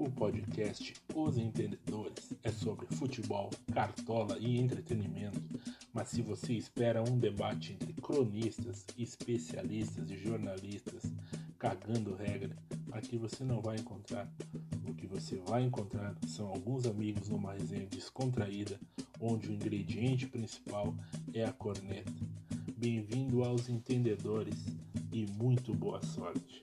O podcast Os Entendedores é sobre futebol, cartola e entretenimento, mas se você espera um debate entre cronistas, especialistas e jornalistas cagando regra, aqui você não vai encontrar. O que você vai encontrar são alguns amigos numa resenha descontraída, onde o ingrediente principal é a corneta. Bem-vindo aos Entendedores e muito boa sorte.